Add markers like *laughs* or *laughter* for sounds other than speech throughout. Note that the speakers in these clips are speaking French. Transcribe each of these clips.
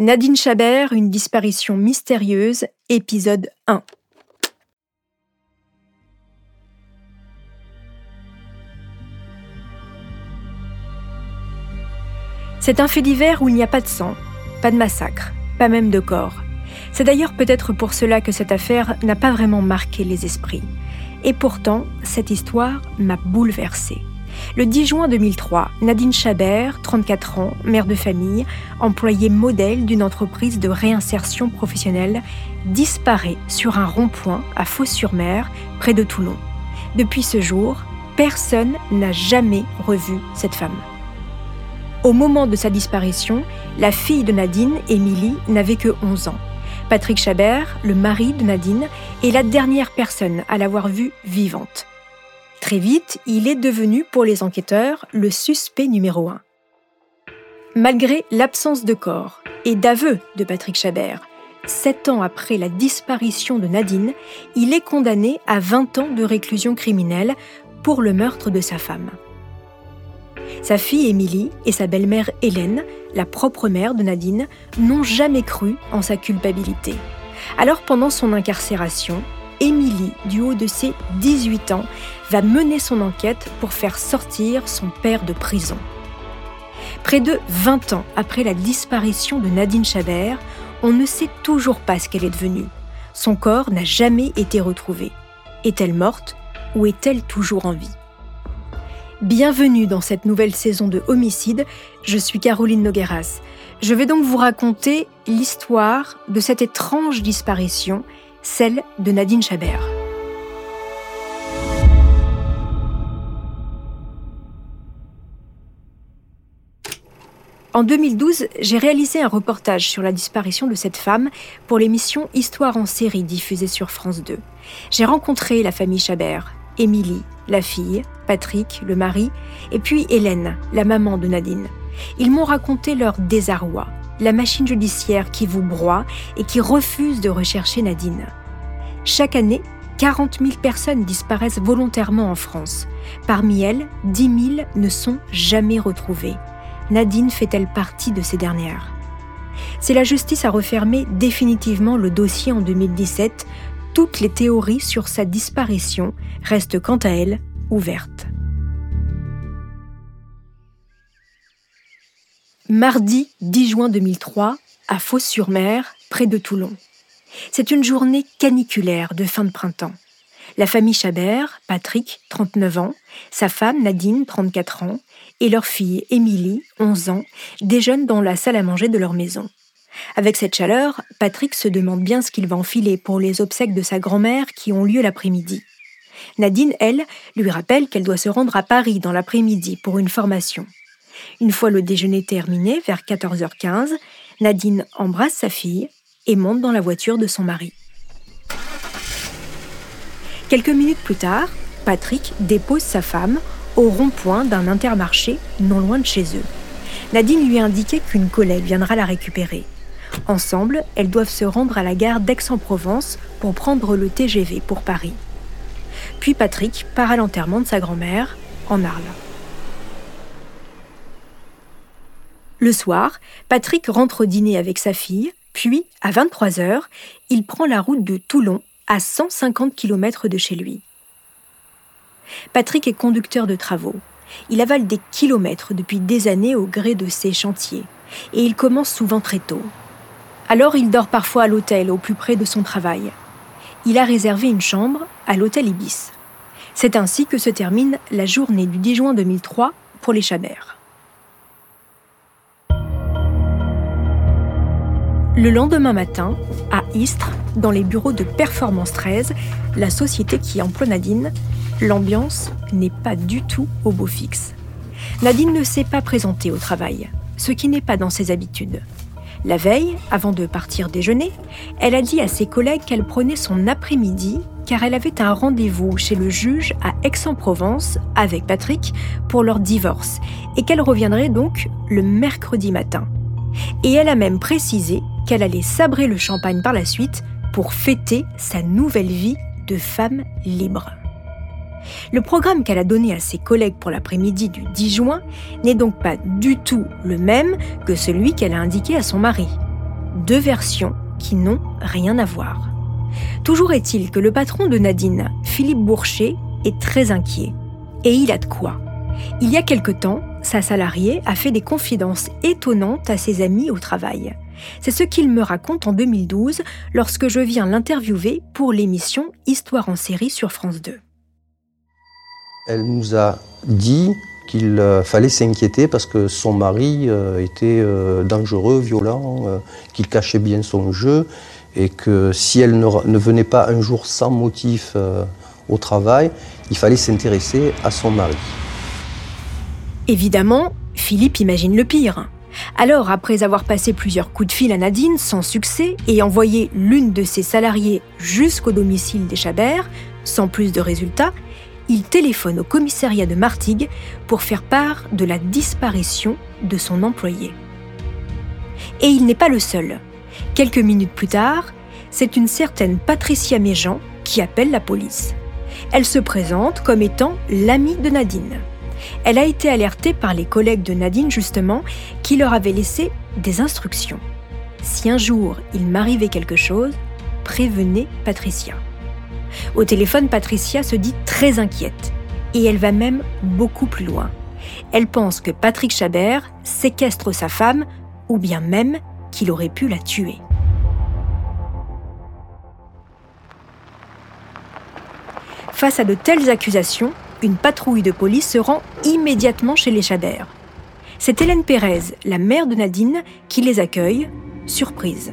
Nadine Chabert, une disparition mystérieuse, épisode 1. C'est un fait divers où il n'y a pas de sang, pas de massacre, pas même de corps. C'est d'ailleurs peut-être pour cela que cette affaire n'a pas vraiment marqué les esprits. Et pourtant, cette histoire m'a bouleversée. Le 10 juin 2003, Nadine Chabert, 34 ans, mère de famille, employée modèle d'une entreprise de réinsertion professionnelle, disparaît sur un rond-point à Fos-sur-Mer, près de Toulon. Depuis ce jour, personne n'a jamais revu cette femme. Au moment de sa disparition, la fille de Nadine, Émilie, n'avait que 11 ans. Patrick Chabert, le mari de Nadine, est la dernière personne à l'avoir vue vivante. Très vite, il est devenu pour les enquêteurs le suspect numéro un. Malgré l'absence de corps et d'aveu de Patrick Chabert, sept ans après la disparition de Nadine, il est condamné à 20 ans de réclusion criminelle pour le meurtre de sa femme. Sa fille Émilie et sa belle-mère Hélène, la propre mère de Nadine, n'ont jamais cru en sa culpabilité. Alors pendant son incarcération, Émilie, du haut de ses 18 ans, va mener son enquête pour faire sortir son père de prison. Près de 20 ans après la disparition de Nadine Chabert, on ne sait toujours pas ce qu'elle est devenue. Son corps n'a jamais été retrouvé. Est-elle morte ou est-elle toujours en vie? Bienvenue dans cette nouvelle saison de Homicide, je suis Caroline Nogueras. Je vais donc vous raconter l'histoire de cette étrange disparition celle de Nadine Chabert. En 2012, j'ai réalisé un reportage sur la disparition de cette femme pour l'émission Histoire en série diffusée sur France 2. J'ai rencontré la famille Chabert, Émilie, la fille, Patrick, le mari, et puis Hélène, la maman de Nadine. Ils m'ont raconté leur désarroi, la machine judiciaire qui vous broie et qui refuse de rechercher Nadine. Chaque année, 40 000 personnes disparaissent volontairement en France. Parmi elles, 10 000 ne sont jamais retrouvées. Nadine fait-elle partie de ces dernières? Si la justice a refermé définitivement le dossier en 2017, toutes les théories sur sa disparition restent quant à elles ouvertes. Mardi 10 juin 2003, à Fos-sur-Mer, près de Toulon. C'est une journée caniculaire de fin de printemps. La famille Chabert, Patrick, 39 ans, sa femme Nadine, 34 ans, et leur fille Émilie, 11 ans, déjeunent dans la salle à manger de leur maison. Avec cette chaleur, Patrick se demande bien ce qu'il va enfiler pour les obsèques de sa grand-mère qui ont lieu l'après-midi. Nadine, elle, lui rappelle qu'elle doit se rendre à Paris dans l'après-midi pour une formation. Une fois le déjeuner terminé, vers 14h15, Nadine embrasse sa fille et monte dans la voiture de son mari. Quelques minutes plus tard, Patrick dépose sa femme au rond-point d'un intermarché non loin de chez eux. Nadine lui a qu'une collègue viendra la récupérer. Ensemble, elles doivent se rendre à la gare d'Aix-en-Provence pour prendre le TGV pour Paris. Puis Patrick part à l'enterrement de sa grand-mère en Arles. Le soir, Patrick rentre dîner avec sa fille, puis, à 23 heures, il prend la route de Toulon, à 150 km de chez lui. Patrick est conducteur de travaux. Il avale des kilomètres depuis des années au gré de ses chantiers, et il commence souvent très tôt. Alors il dort parfois à l'hôtel au plus près de son travail. Il a réservé une chambre à l'hôtel Ibis. C'est ainsi que se termine la journée du 10 juin 2003 pour les Chabert. Le lendemain matin, à Istres, dans les bureaux de Performance 13, la société qui emploie Nadine, l'ambiance n'est pas du tout au beau fixe. Nadine ne s'est pas présentée au travail, ce qui n'est pas dans ses habitudes. La veille, avant de partir déjeuner, elle a dit à ses collègues qu'elle prenait son après-midi car elle avait un rendez-vous chez le juge à Aix-en-Provence avec Patrick pour leur divorce et qu'elle reviendrait donc le mercredi matin. Et elle a même précisé qu'elle allait sabrer le champagne par la suite pour fêter sa nouvelle vie de femme libre. Le programme qu'elle a donné à ses collègues pour l'après-midi du 10 juin n'est donc pas du tout le même que celui qu'elle a indiqué à son mari. deux versions qui n'ont rien à voir. Toujours est-il que le patron de Nadine, Philippe Bourcher, est très inquiet. Et il a de quoi. Il y a quelque temps, sa salariée a fait des confidences étonnantes à ses amis au travail. C'est ce qu'il me raconte en 2012 lorsque je viens l'interviewer pour l'émission Histoire en série sur France 2. Elle nous a dit qu'il euh, fallait s'inquiéter parce que son mari euh, était euh, dangereux, violent, qu'il cachait bien son jeu et que si elle ne, venait pas un jour sans motif au travail, il fallait s'intéresser à son mari. Évidemment, Philippe imagine le pire. Alors, après avoir passé plusieurs coups de fil à Nadine sans succès et envoyé l'une de ses salariées jusqu'au domicile des Chabert, sans plus de résultats, il téléphone au commissariat de Martigues pour faire part de la disparition de son employé. Et il n'est pas le seul. Quelques minutes plus tard, c'est une certaine Patricia Méjean qui appelle la police. Elle se présente comme étant l'amie de Nadine. Elle a été alertée par les collègues de Nadine justement, qui leur avaient laissé des instructions. Si un jour il m'arrivait quelque chose, prévenez Patricia. Au téléphone, Patricia se dit très inquiète, et elle va même beaucoup plus loin. Elle pense que Patrick Chabert séquestre sa femme, ou bien même qu'il aurait pu la tuer. Face à de telles accusations, une patrouille de police se rend immédiatement chez les Chabert. C'est Hélène Pérez, la mère de Nadine, qui les accueille, surprise.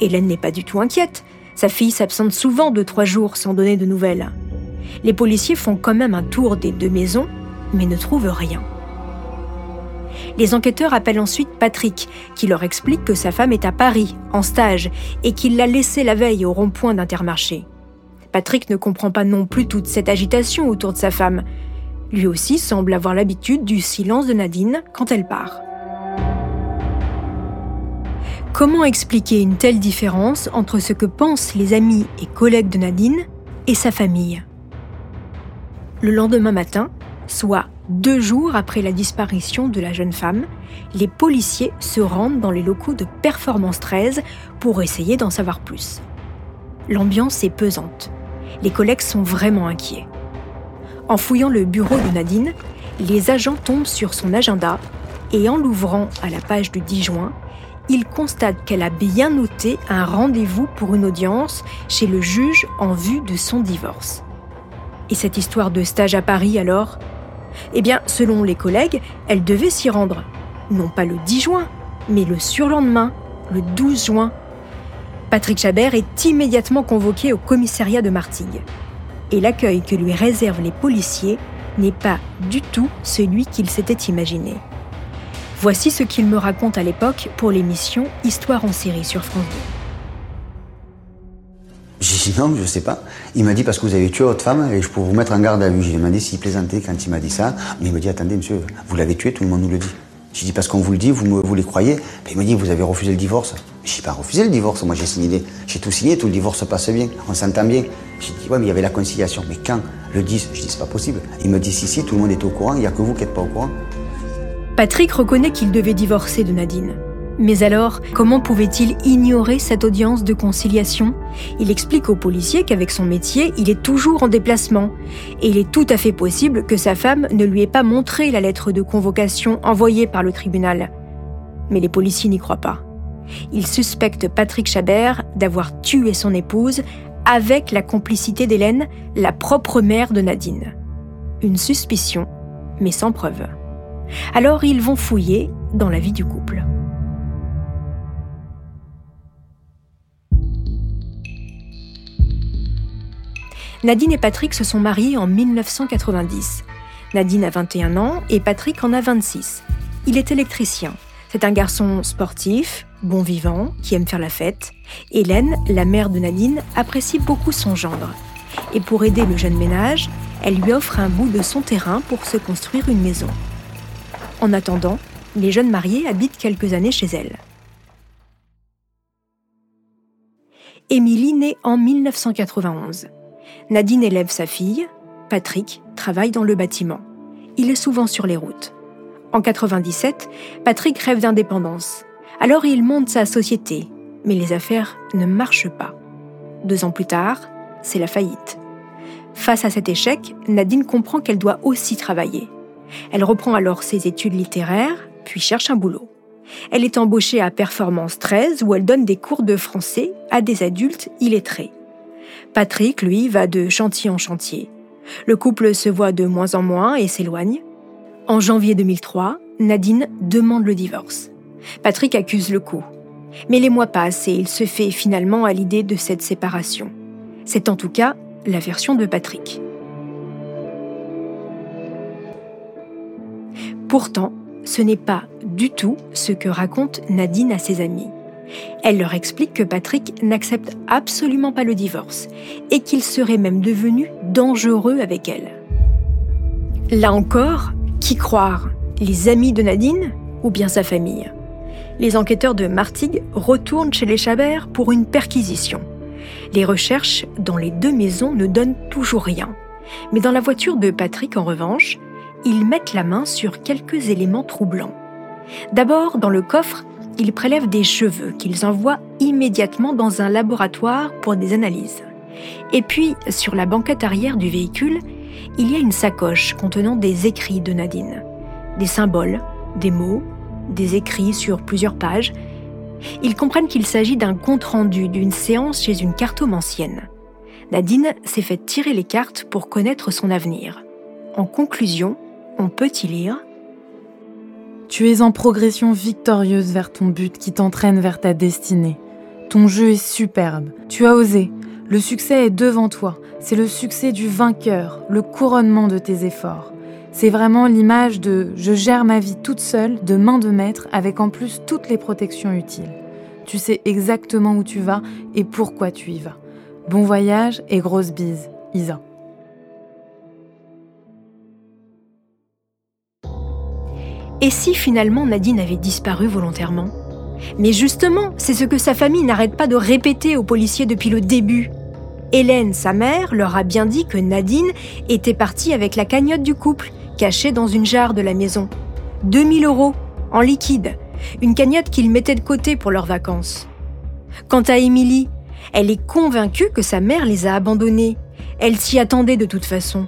Hélène n'est pas du tout inquiète. Sa fille s'absente souvent de trois jours sans donner de nouvelles. Les policiers font quand même un tour des deux maisons, mais ne trouvent rien. Les enquêteurs appellent ensuite Patrick, qui leur explique que sa femme est à Paris, en stage, et qu'il l'a laissée la veille au rond-point d'Intermarché. Patrick ne comprend pas non plus toute cette agitation autour de sa femme. Lui aussi semble avoir l'habitude du silence de Nadine quand elle part. Comment expliquer une telle différence entre ce que pensent les amis et collègues de Nadine et sa famille? Le lendemain matin, soit deux jours après la disparition de la jeune femme, les policiers se rendent dans les locaux de Performance 13 pour essayer d'en savoir plus. L'ambiance est pesante les collègues sont vraiment inquiets. En fouillant le bureau de Nadine, les agents tombent sur son agenda et en l'ouvrant à la page du 10 juin, ils constatent qu'elle a bien noté un rendez-vous pour une audience chez le juge en vue de son divorce. Et cette histoire de stage à Paris alors? Eh bien, selon les collègues, elle devait s'y rendre, non pas le 10 juin, mais le surlendemain, le 12 juin, Patrick Chabert est immédiatement convoqué au commissariat de Martigues. Et l'accueil que lui réservent les policiers n'est pas du tout celui qu'il s'était imaginé. Voici ce qu'il me raconte à l'époque pour l'émission Histoire en série sur France 2. J'ai dit non, je sais pas. Il m'a dit parce que vous avez tué votre femme et je peux vous mettre en garde à vue. J'ai demandé s'il plaisantait quand il m'a dit ça. Mais il m'a dit attendez monsieur, vous l'avez tué, tout le monde nous le dit. J'ai dit parce qu'on vous le dit, vous, vous les croyez. il m'a dit vous avez refusé le divorce. J'ai pas refusé le divorce, moi j'ai signé, j'ai tout signé, tout le divorce passe bien, on s'entend bien. J'ai dit ouais mais il y avait la conciliation. Mais quand Le 10, je dis c'est pas possible. Il me dit si si, tout le monde est au courant, il y a que vous qui n'êtes pas au courant. Patrick reconnaît qu'il devait divorcer de Nadine. Mais alors, comment pouvait-il ignorer cette audience de conciliation? Il explique aux policiers qu'avec son métier, il est toujours en déplacement. Et il est tout à fait possible que sa femme ne lui ait pas montré la lettre de convocation envoyée par le tribunal. Mais les policiers n'y croient pas. Ils suspectent Patrick Chabert d'avoir tué son épouse avec la complicité d'Hélène, la propre mère de Nadine. Une suspicion, mais sans preuve. Alors ils vont fouiller dans la vie du couple. Nadine et Patrick se sont mariés en 1990. Nadine a 21 ans et Patrick en a 26. Il est électricien. C'est un garçon sportif, bon vivant, qui aime faire la fête. Hélène, la mère de Nadine, apprécie beaucoup son gendre. Et pour aider le jeune ménage, elle lui offre un bout de son terrain pour se construire une maison. En attendant, les jeunes mariés habitent quelques années chez elle. Émilie naît en 1991. Nadine élève sa fille, Patrick travaille dans le bâtiment. Il est souvent sur les routes. En 97, Patrick rêve d'indépendance. Alors il monte sa société, mais les affaires ne marchent pas. Deux ans plus tard, c'est la faillite. Face à cet échec, Nadine comprend qu'elle doit aussi travailler. Elle reprend alors ses études littéraires, puis cherche un boulot. Elle est embauchée à Performance 13 où elle donne des cours de français à des adultes illettrés. Patrick, lui, va de chantier en chantier. Le couple se voit de moins en moins et s'éloigne. En janvier 2003, Nadine demande le divorce. Patrick accuse le coup. Mais les mois passent et il se fait finalement à l'idée de cette séparation. C'est en tout cas la version de Patrick. Pourtant, ce n'est pas du tout ce que raconte Nadine à ses amis. Elle leur explique que Patrick n'accepte absolument pas le divorce et qu'il serait même devenu dangereux avec elle. Là encore, qui croire? Les amis de Nadine ou bien sa famille? Les enquêteurs de Martigues retournent chez les Chabert pour une perquisition. Les recherches dans les deux maisons ne donnent toujours rien. Mais dans la voiture de Patrick, en revanche, ils mettent la main sur quelques éléments troublants. D'abord, dans le coffre, ils prélèvent des cheveux qu'ils envoient immédiatement dans un laboratoire pour des analyses. Et puis, sur la banquette arrière du véhicule, il y a une sacoche contenant des écrits de Nadine. Des symboles, des mots, des écrits sur plusieurs pages. Ils comprennent qu'il s'agit d'un compte-rendu d'une séance chez une cartomancienne. Nadine s'est fait tirer les cartes pour connaître son avenir. En conclusion, on peut y lire tu es en progression victorieuse vers ton but qui t'entraîne vers ta destinée. Ton jeu est superbe. Tu as osé. Le succès est devant toi. C'est le succès du vainqueur, le couronnement de tes efforts. C'est vraiment l'image de je gère ma vie toute seule, de main de maître, avec en plus toutes les protections utiles. Tu sais exactement où tu vas et pourquoi tu y vas. Bon voyage et grosse bise, Isa. Et si finalement Nadine avait disparu volontairement? Mais justement, c'est ce que sa famille n'arrête pas de répéter aux policiers depuis le début. Hélène, sa mère, leur a bien dit que Nadine était partie avec la cagnotte du couple, cachée dans une jarre de la maison. 2000 euros, en liquide, une cagnotte qu'ils mettaient de côté pour leurs vacances. Quant à Émilie, elle est convaincue que sa mère les a abandonnés. Elle s'y attendait de toute façon.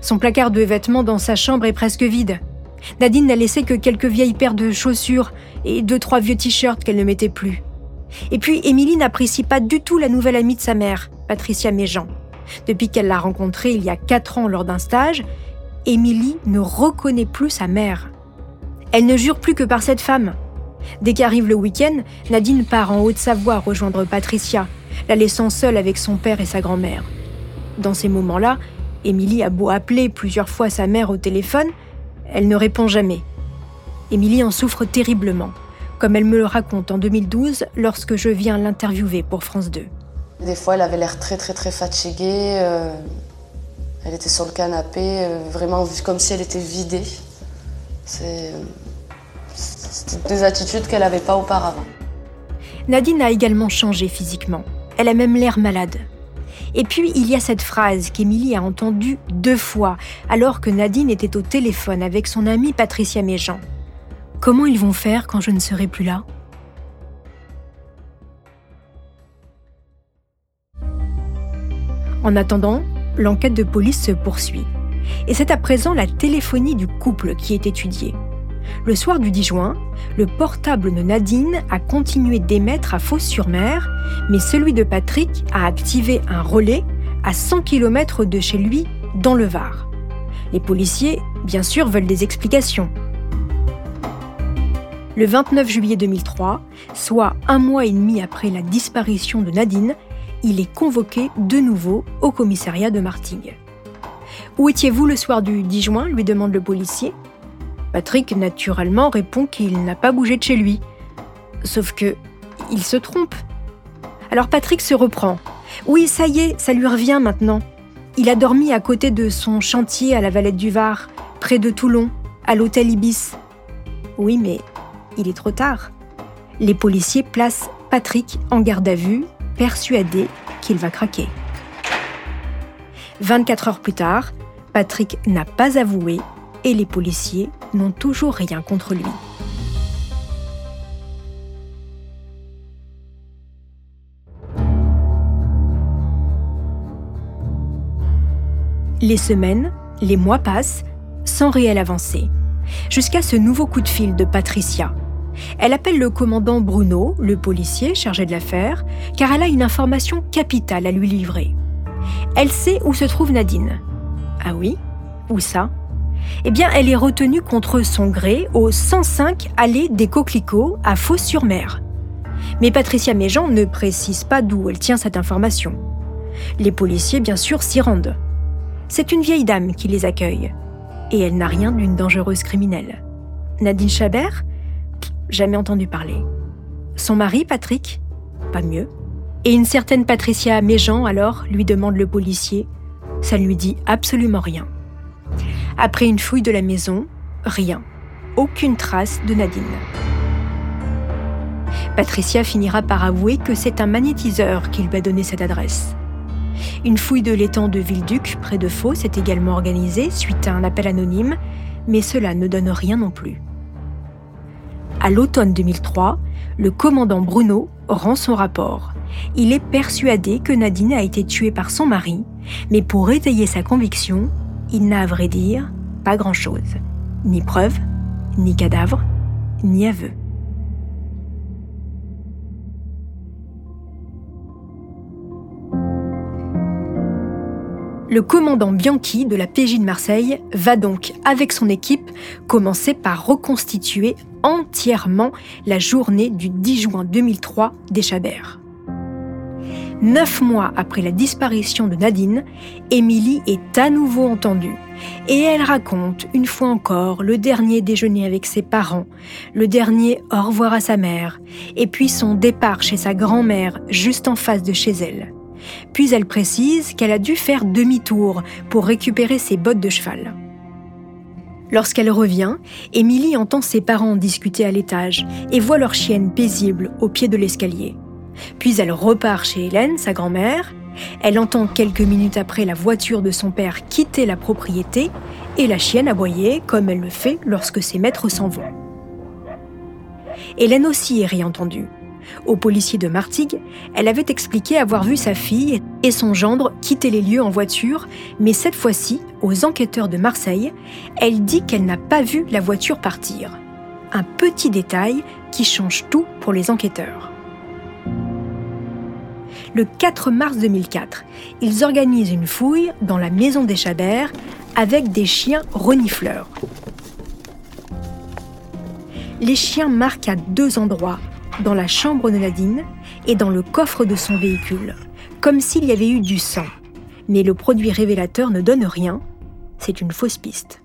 Son placard de vêtements dans sa chambre est presque vide. Nadine n'a laissé que quelques vieilles paires de chaussures et deux trois vieux t-shirts qu'elle ne mettait plus. Et puis Émilie n'apprécie pas du tout la nouvelle amie de sa mère, Patricia Méjean. Depuis qu'elle l'a rencontrée il y a quatre ans lors d'un stage, Émilie ne reconnaît plus sa mère. Elle ne jure plus que par cette femme. Dès qu'arrive le week-end, Nadine part en Haute-Savoie rejoindre Patricia, la laissant seule avec son père et sa grand-mère. Dans ces moments-là, Émilie a beau appeler plusieurs fois sa mère au téléphone, elle ne répond jamais. Émilie en souffre terriblement, comme elle me le raconte en 2012 lorsque je viens l'interviewer pour France 2. Des fois, elle avait l'air très très très fatiguée. Euh, elle était sur le canapé, euh, vraiment comme si elle était vidée. C'est des attitudes qu'elle n'avait pas auparavant. Nadine a également changé physiquement. Elle a même l'air malade. Et puis, il y a cette phrase qu'Émilie a entendue deux fois, alors que Nadine était au téléphone avec son amie Patricia Méjean. Comment ils vont faire quand je ne serai plus là? En attendant, l'enquête de police se poursuit. Et c'est à présent la téléphonie du couple qui est étudiée. Le soir du 10 juin, le portable de Nadine a continué d'émettre à Fos-sur-Mer, mais celui de Patrick a activé un relais à 100 km de chez lui, dans le Var. Les policiers, bien sûr, veulent des explications. Le 29 juillet 2003, soit un mois et demi après la disparition de Nadine, il est convoqué de nouveau au commissariat de Martigues. Où étiez-vous le soir du 10 juin lui demande le policier. Patrick, naturellement, répond qu'il n'a pas bougé de chez lui. Sauf que, il se trompe. Alors Patrick se reprend. Oui, ça y est, ça lui revient maintenant. Il a dormi à côté de son chantier à la Valette du Var, près de Toulon, à l'hôtel Ibis. Oui, mais il est trop tard. Les policiers placent Patrick en garde à vue, persuadés qu'il va craquer. 24 heures plus tard, Patrick n'a pas avoué et les policiers n'ont toujours rien contre lui. Les semaines, les mois passent, sans réelle avancée. Jusqu'à ce nouveau coup de fil de Patricia. Elle appelle le commandant Bruno, le policier chargé de l'affaire, car elle a une information capitale à lui livrer. Elle sait où se trouve Nadine. Ah oui? Où ça? Eh bien, elle est retenue contre son gré au 105 allée des Coquelicots à Fos-sur-Mer. Mais Patricia Méjean ne précise pas d'où elle tient cette information. Les policiers, bien sûr, s'y rendent. C'est une vieille dame qui les accueille. Et elle n'a rien d'une dangereuse criminelle. Nadine Chabert? Jamais entendu parler. Son mari, Patrick? Pas mieux. Et une certaine Patricia Méjean, alors, lui demande le policier. Ça ne lui dit absolument rien. Après une fouille de la maison, rien. Aucune trace de Nadine. Patricia finira par avouer que c'est un magnétiseur qui lui a donné cette adresse. Une fouille de l'étang de Villeduc, près de Fos, est également organisée suite à un appel anonyme, mais cela ne donne rien non plus. À l'automne 2003, le commandant Bruno rend son rapport. Il est persuadé que Nadine a été tuée par son mari, mais pour étayer sa conviction, il n'a à vrai dire pas grand-chose. Ni preuve, ni cadavre, ni aveu. Le commandant Bianchi de la PJ de Marseille va donc, avec son équipe, commencer par reconstituer entièrement la journée du 10 juin 2003 des Chabert. Neuf mois après la disparition de Nadine, Émilie est à nouveau entendue et elle raconte une fois encore le dernier déjeuner avec ses parents, le dernier au revoir à sa mère, et puis son départ chez sa grand-mère juste en face de chez elle. Puis elle précise qu'elle a dû faire demi-tour pour récupérer ses bottes de cheval. Lorsqu'elle revient, Émilie entend ses parents discuter à l'étage et voit leur chienne paisible au pied de l'escalier. Puis elle repart chez Hélène, sa grand-mère. Elle entend quelques minutes après la voiture de son père quitter la propriété et la chienne aboyer comme elle le fait lorsque ses maîtres s'en vont. Hélène aussi est réentendue. Au policier de Martigues, elle avait expliqué avoir vu sa fille et son gendre quitter les lieux en voiture, mais cette fois-ci, aux enquêteurs de Marseille, elle dit qu'elle n'a pas vu la voiture partir. Un petit détail qui change tout pour les enquêteurs. Le 4 mars 2004, ils organisent une fouille dans la maison des Chabert avec des chiens renifleurs. Les chiens marquent à deux endroits dans la chambre de Nadine et dans le coffre de son véhicule, comme s'il y avait eu du sang. Mais le produit révélateur ne donne rien, c'est une fausse piste.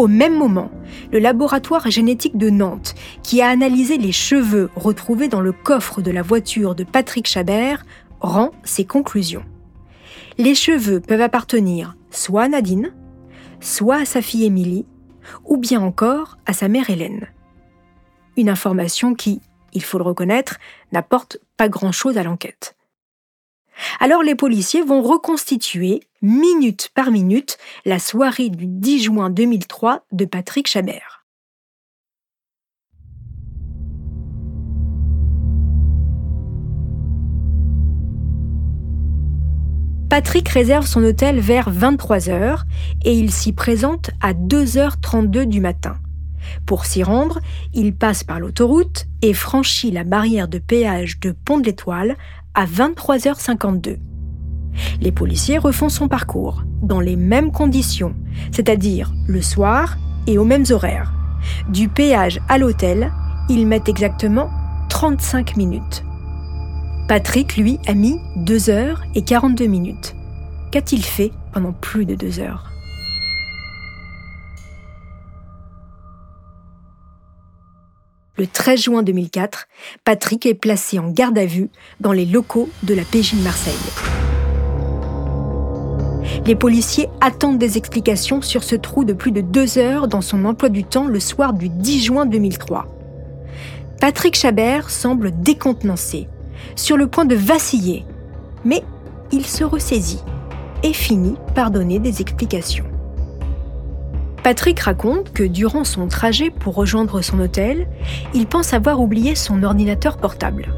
Au même moment, le laboratoire génétique de Nantes, qui a analysé les cheveux retrouvés dans le coffre de la voiture de Patrick Chabert, rend ses conclusions. Les cheveux peuvent appartenir soit à Nadine, soit à sa fille Émilie, ou bien encore à sa mère Hélène. Une information qui, il faut le reconnaître, n'apporte pas grand-chose à l'enquête. Alors les policiers vont reconstituer, minute par minute, la soirée du 10 juin 2003 de Patrick Chabert. Patrick réserve son hôtel vers 23h et il s'y présente à 2h32 du matin. Pour s'y rendre, il passe par l'autoroute et franchit la barrière de péage de Pont de l'Étoile à 23h52. Les policiers refont son parcours dans les mêmes conditions, c'est-à-dire le soir et aux mêmes horaires. Du péage à l'hôtel, ils mettent exactement 35 minutes. Patrick, lui, a mis 2 heures et 42 minutes. Qu'a-t-il fait pendant plus de 2 heures? Le 13 juin 2004, Patrick est placé en garde à vue dans les locaux de la PJ de Marseille. Les policiers attendent des explications sur ce trou de plus de deux heures dans son emploi du temps le soir du 10 juin 2003. Patrick Chabert semble décontenancé, sur le point de vaciller, mais il se ressaisit et finit par donner des explications. Patrick raconte que durant son trajet pour rejoindre son hôtel, il pense avoir oublié son ordinateur portable.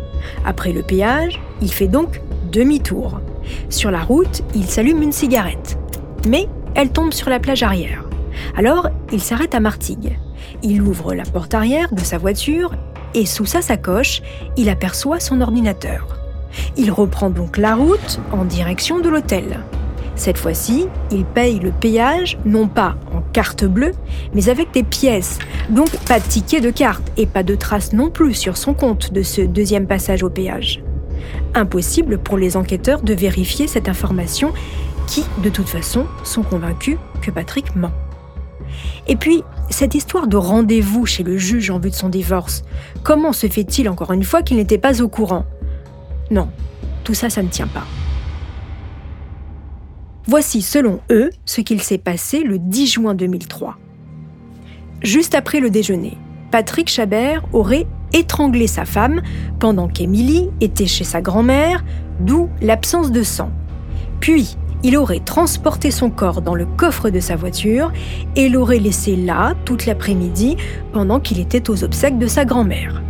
Après le péage, il fait donc demi-tour. Sur la route, il s'allume une cigarette. Mais elle tombe sur la plage arrière. Alors, il s'arrête à Martigues. Il ouvre la porte arrière de sa voiture et sous sa sacoche, il aperçoit son ordinateur. Il reprend donc la route en direction de l'hôtel. Cette fois-ci, il paye le péage non pas en carte bleue, mais avec des pièces. Donc pas de ticket de carte et pas de traces non plus sur son compte de ce deuxième passage au péage. Impossible pour les enquêteurs de vérifier cette information qui, de toute façon, sont convaincus que Patrick ment. Et puis, cette histoire de rendez-vous chez le juge en vue de son divorce, comment se fait-il encore une fois qu'il n'était pas au courant? Non, tout ça, ça ne tient pas. Voici, selon eux, ce qu'il s'est passé le 10 juin 2003. Juste après le déjeuner, Patrick Chabert aurait étranglé sa femme pendant qu'Émilie était chez sa grand-mère, d'où l'absence de sang. Puis, il aurait transporté son corps dans le coffre de sa voiture et l'aurait laissé là toute l'après-midi pendant qu'il était aux obsèques de sa grand-mère.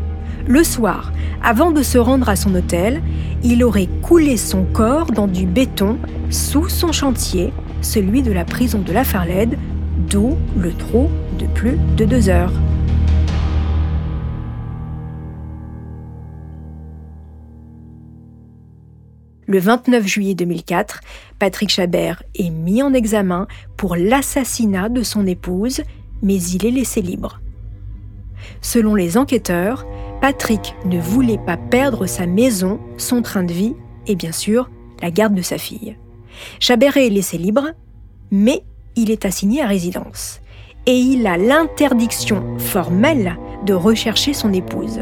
Le soir, avant de se rendre à son hôtel, il aurait coulé son corps dans du béton sous son chantier, celui de la prison de la Farlède, d'où le trou de plus de deux heures. Le 29 juillet 2004, Patrick Chabert est mis en examen pour l'assassinat de son épouse, mais il est laissé libre. Selon les enquêteurs, Patrick ne voulait pas perdre sa maison, son train de vie et bien sûr la garde de sa fille. Chabert est laissé libre, mais il est assigné à résidence et il a l'interdiction formelle de rechercher son épouse.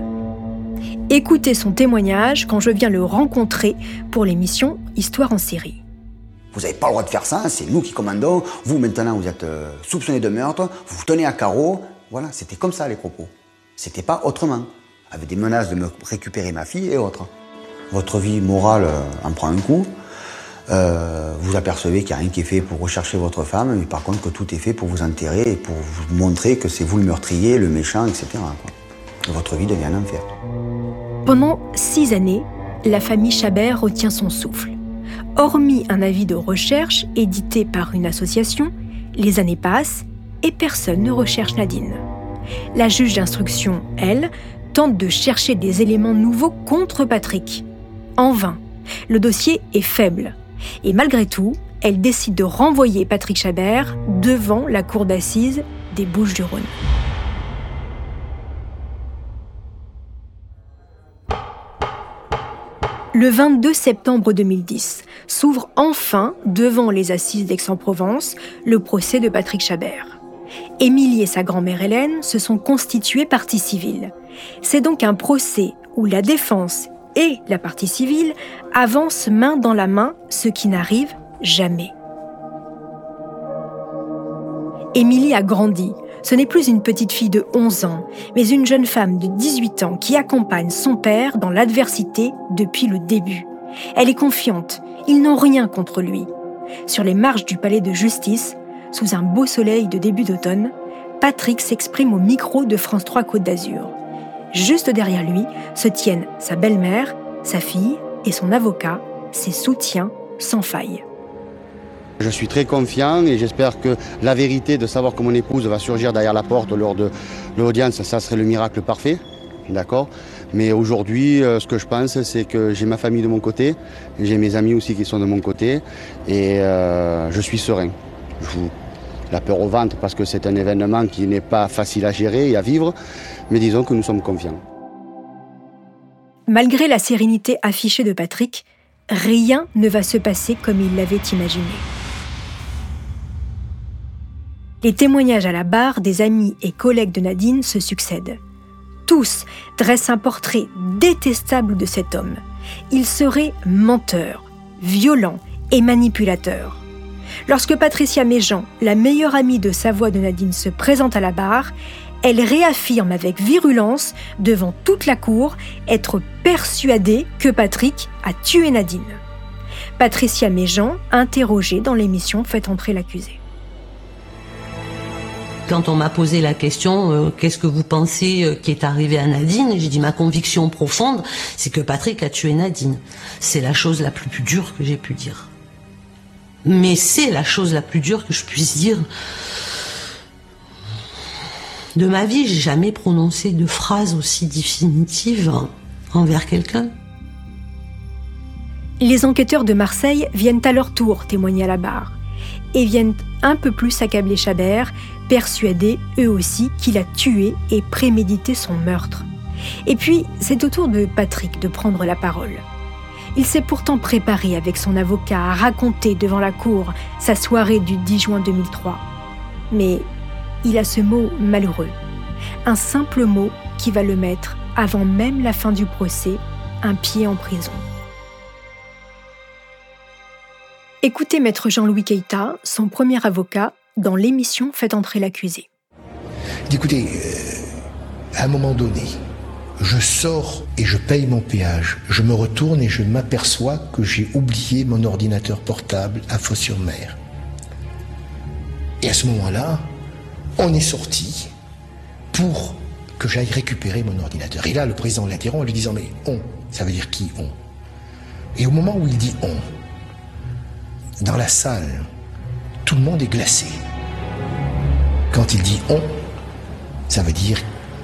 Écoutez son témoignage quand je viens le rencontrer pour l'émission Histoire en série. Vous n'avez pas le droit de faire ça, c'est nous qui commandons. Vous, maintenant, vous êtes euh, soupçonné de meurtre, vous vous tenez à carreau. Voilà, c'était comme ça les propos. C'était pas autrement. Avec des menaces de me récupérer ma fille et autres. Votre vie morale euh, en prend un coup. Euh, vous apercevez qu'il n'y a rien qui est fait pour rechercher votre femme, mais par contre que tout est fait pour vous enterrer et pour vous montrer que c'est vous le meurtrier, le méchant, etc. Votre vie devient un enfer. Pendant six années, la famille Chabert retient son souffle. Hormis un avis de recherche édité par une association, les années passent et personne ne recherche Nadine. La juge d'instruction, elle, tente de chercher des éléments nouveaux contre Patrick. En vain. Le dossier est faible. Et malgré tout, elle décide de renvoyer Patrick Chabert devant la cour d'assises des Bouches-du-Rhône. Le 22 septembre 2010 s'ouvre enfin devant les assises d'Aix-en-Provence le procès de Patrick Chabert. Émilie et sa grand-mère Hélène se sont constituées partie civile. C'est donc un procès où la défense et la partie civile avancent main dans la main, ce qui n'arrive jamais. Émilie a grandi, ce n'est plus une petite fille de 11 ans, mais une jeune femme de 18 ans qui accompagne son père dans l'adversité depuis le début. Elle est confiante, ils n'ont rien contre lui. Sur les marches du palais de justice, sous un beau soleil de début d'automne, Patrick s'exprime au micro de France 3 Côte d'Azur. Juste derrière lui se tiennent sa belle-mère, sa fille et son avocat, ses soutiens sans faille. Je suis très confiant et j'espère que la vérité de savoir que mon épouse va surgir derrière la porte lors de l'audience, ça serait le miracle parfait. D'accord Mais aujourd'hui, euh, ce que je pense, c'est que j'ai ma famille de mon côté, j'ai mes amis aussi qui sont de mon côté et euh, je suis serein. Je vous la peur au ventre parce que c'est un événement qui n'est pas facile à gérer et à vivre, mais disons que nous sommes confiants. Malgré la sérénité affichée de Patrick, rien ne va se passer comme il l'avait imaginé. Les témoignages à la barre des amis et collègues de Nadine se succèdent. Tous dressent un portrait détestable de cet homme. Il serait menteur, violent et manipulateur. Lorsque Patricia Méjean, la meilleure amie de sa voix de Nadine, se présente à la barre, elle réaffirme avec virulence devant toute la cour être persuadée que Patrick a tué Nadine. Patricia Méjean, interrogée dans l'émission, fait entrer l'accusé. Quand on m'a posé la question, euh, qu'est-ce que vous pensez euh, qui est arrivé à Nadine J'ai dit ma conviction profonde, c'est que Patrick a tué Nadine. C'est la chose la plus dure que j'ai pu dire. Mais c'est la chose la plus dure que je puisse dire. De ma vie, j'ai jamais prononcé de phrase aussi définitive envers quelqu'un. Les enquêteurs de Marseille viennent à leur tour témoigner à la barre et viennent un peu plus accabler Chabert, persuadés eux aussi qu'il a tué et prémédité son meurtre. Et puis, c'est au tour de Patrick de prendre la parole. Il s'est pourtant préparé avec son avocat à raconter devant la cour sa soirée du 10 juin 2003. Mais il a ce mot malheureux, un simple mot qui va le mettre, avant même la fin du procès, un pied en prison. Écoutez maître Jean-Louis Keita, son premier avocat, dans l'émission Faites entrer l'accusé. Écoutez, euh, à un moment donné, je sors et je paye mon péage. Je me retourne et je m'aperçois que j'ai oublié mon ordinateur portable à Fos-sur-Mer. Et à ce moment-là, on est sorti pour que j'aille récupérer mon ordinateur. Et là, le président l'interrompt en lui disant Mais on, ça veut dire qui on? Et au moment où il dit on, dans la salle, tout le monde est glacé. Quand il dit on, ça veut dire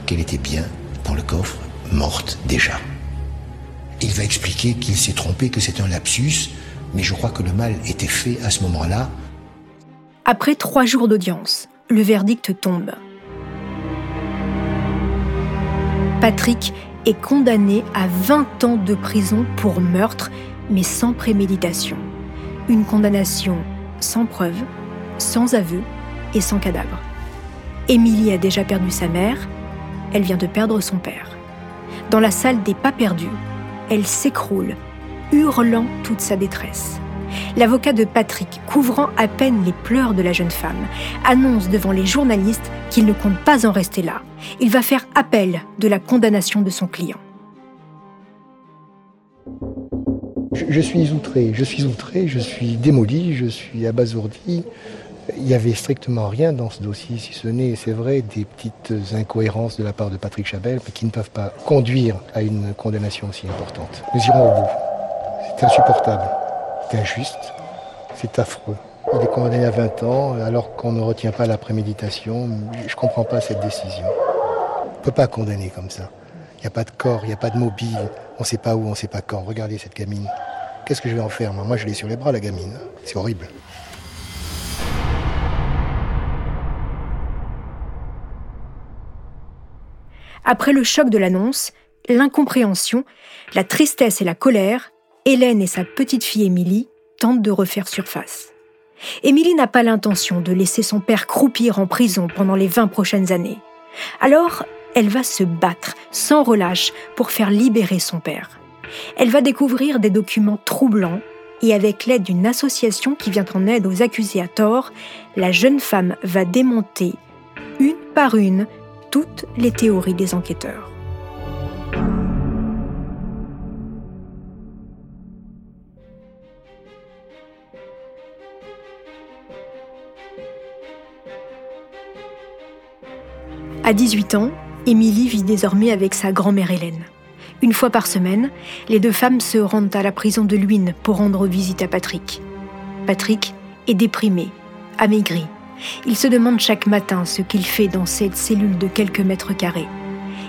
qu'elle était bien dans le coffre morte déjà. Il va expliquer qu'il s'est trompé, que c'est un lapsus, mais je crois que le mal était fait à ce moment-là. Après trois jours d'audience, le verdict tombe. Patrick est condamné à 20 ans de prison pour meurtre, mais sans préméditation. Une condamnation sans preuve, sans aveu et sans cadavre. Émilie a déjà perdu sa mère, elle vient de perdre son père. Dans la salle des pas perdus, elle s'écroule, hurlant toute sa détresse. L'avocat de Patrick, couvrant à peine les pleurs de la jeune femme, annonce devant les journalistes qu'il ne compte pas en rester là. Il va faire appel de la condamnation de son client. Je, suis outré, je suis outré, je suis démoli, je suis abasourdi. Il n'y avait strictement rien dans ce dossier, si ce n'est, c'est vrai, des petites incohérences de la part de Patrick Chabel, mais qui ne peuvent pas conduire à une condamnation aussi importante. Nous irons au bout. C'est insupportable, c'est injuste, c'est affreux. Il est condamné à 20 ans alors qu'on ne retient pas la préméditation. Je ne comprends pas cette décision. On ne peut pas condamner comme ça. Il n'y a pas de corps, il n'y a pas de mobile. On ne sait pas où, on ne sait pas quand. Regardez cette gamine. Qu'est-ce que je vais en faire Moi, je l'ai sur les bras, la gamine. C'est horrible. Après le choc de l'annonce, l'incompréhension, la tristesse et la colère, Hélène et sa petite fille Émilie tentent de refaire surface. Émilie n'a pas l'intention de laisser son père croupir en prison pendant les 20 prochaines années. Alors, elle va se battre sans relâche pour faire libérer son père. Elle va découvrir des documents troublants et avec l'aide d'une association qui vient en aide aux accusés à tort, la jeune femme va démonter une par une toutes les théories des enquêteurs. À 18 ans, Émilie vit désormais avec sa grand-mère Hélène. Une fois par semaine, les deux femmes se rendent à la prison de Luynes pour rendre visite à Patrick. Patrick est déprimé, amaigri, il se demande chaque matin ce qu'il fait dans cette cellule de quelques mètres carrés.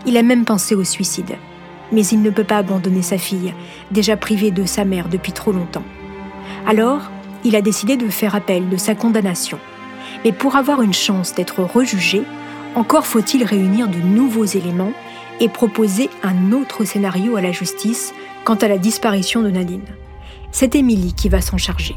Il a même pensé au suicide. Mais il ne peut pas abandonner sa fille, déjà privée de sa mère depuis trop longtemps. Alors, il a décidé de faire appel de sa condamnation. Mais pour avoir une chance d'être rejugé, encore faut-il réunir de nouveaux éléments et proposer un autre scénario à la justice quant à la disparition de Nadine. C'est Émilie qui va s'en charger.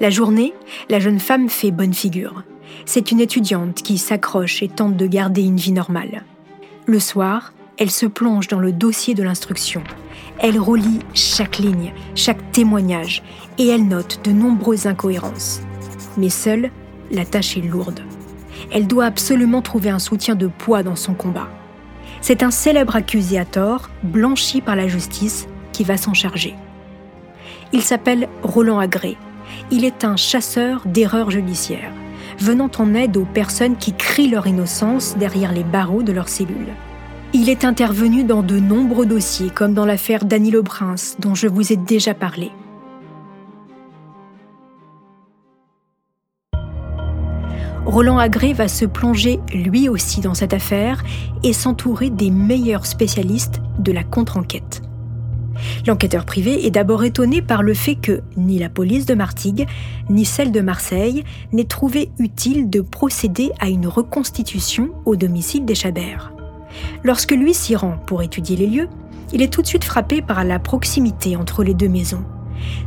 La journée, la jeune femme fait bonne figure. C'est une étudiante qui s'accroche et tente de garder une vie normale. Le soir, elle se plonge dans le dossier de l'instruction. Elle relit chaque ligne, chaque témoignage, et elle note de nombreuses incohérences. Mais seule, la tâche est lourde. Elle doit absolument trouver un soutien de poids dans son combat. C'est un célèbre accusé à tort, blanchi par la justice, qui va s'en charger. Il s'appelle Roland Agré il est un chasseur d'erreurs judiciaires, venant en aide aux personnes qui crient leur innocence derrière les barreaux de leurs cellules. Il est intervenu dans de nombreux dossiers, comme dans l'affaire Danilo Prince, dont je vous ai déjà parlé. Roland Agré va se plonger lui aussi dans cette affaire et s'entourer des meilleurs spécialistes de la contre-enquête. L'enquêteur privé est d'abord étonné par le fait que ni la police de Martigues, ni celle de Marseille n'aient trouvé utile de procéder à une reconstitution au domicile des Chabert. Lorsque lui s'y rend pour étudier les lieux, il est tout de suite frappé par la proximité entre les deux maisons,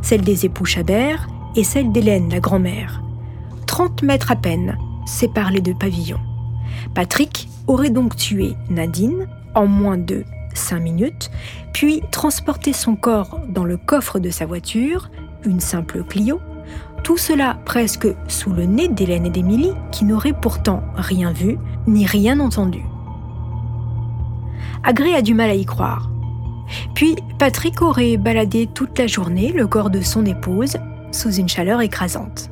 celle des époux Chabert et celle d'Hélène, la grand-mère. 30 mètres à peine séparent les deux pavillons. Patrick aurait donc tué Nadine en moins de 5 minutes, puis transporté son corps dans le coffre de sa voiture, une simple Clio, tout cela presque sous le nez d'Hélène et d'Émilie, qui n'auraient pourtant rien vu ni rien entendu. Agré a du mal à y croire. Puis Patrick aurait baladé toute la journée le corps de son épouse sous une chaleur écrasante.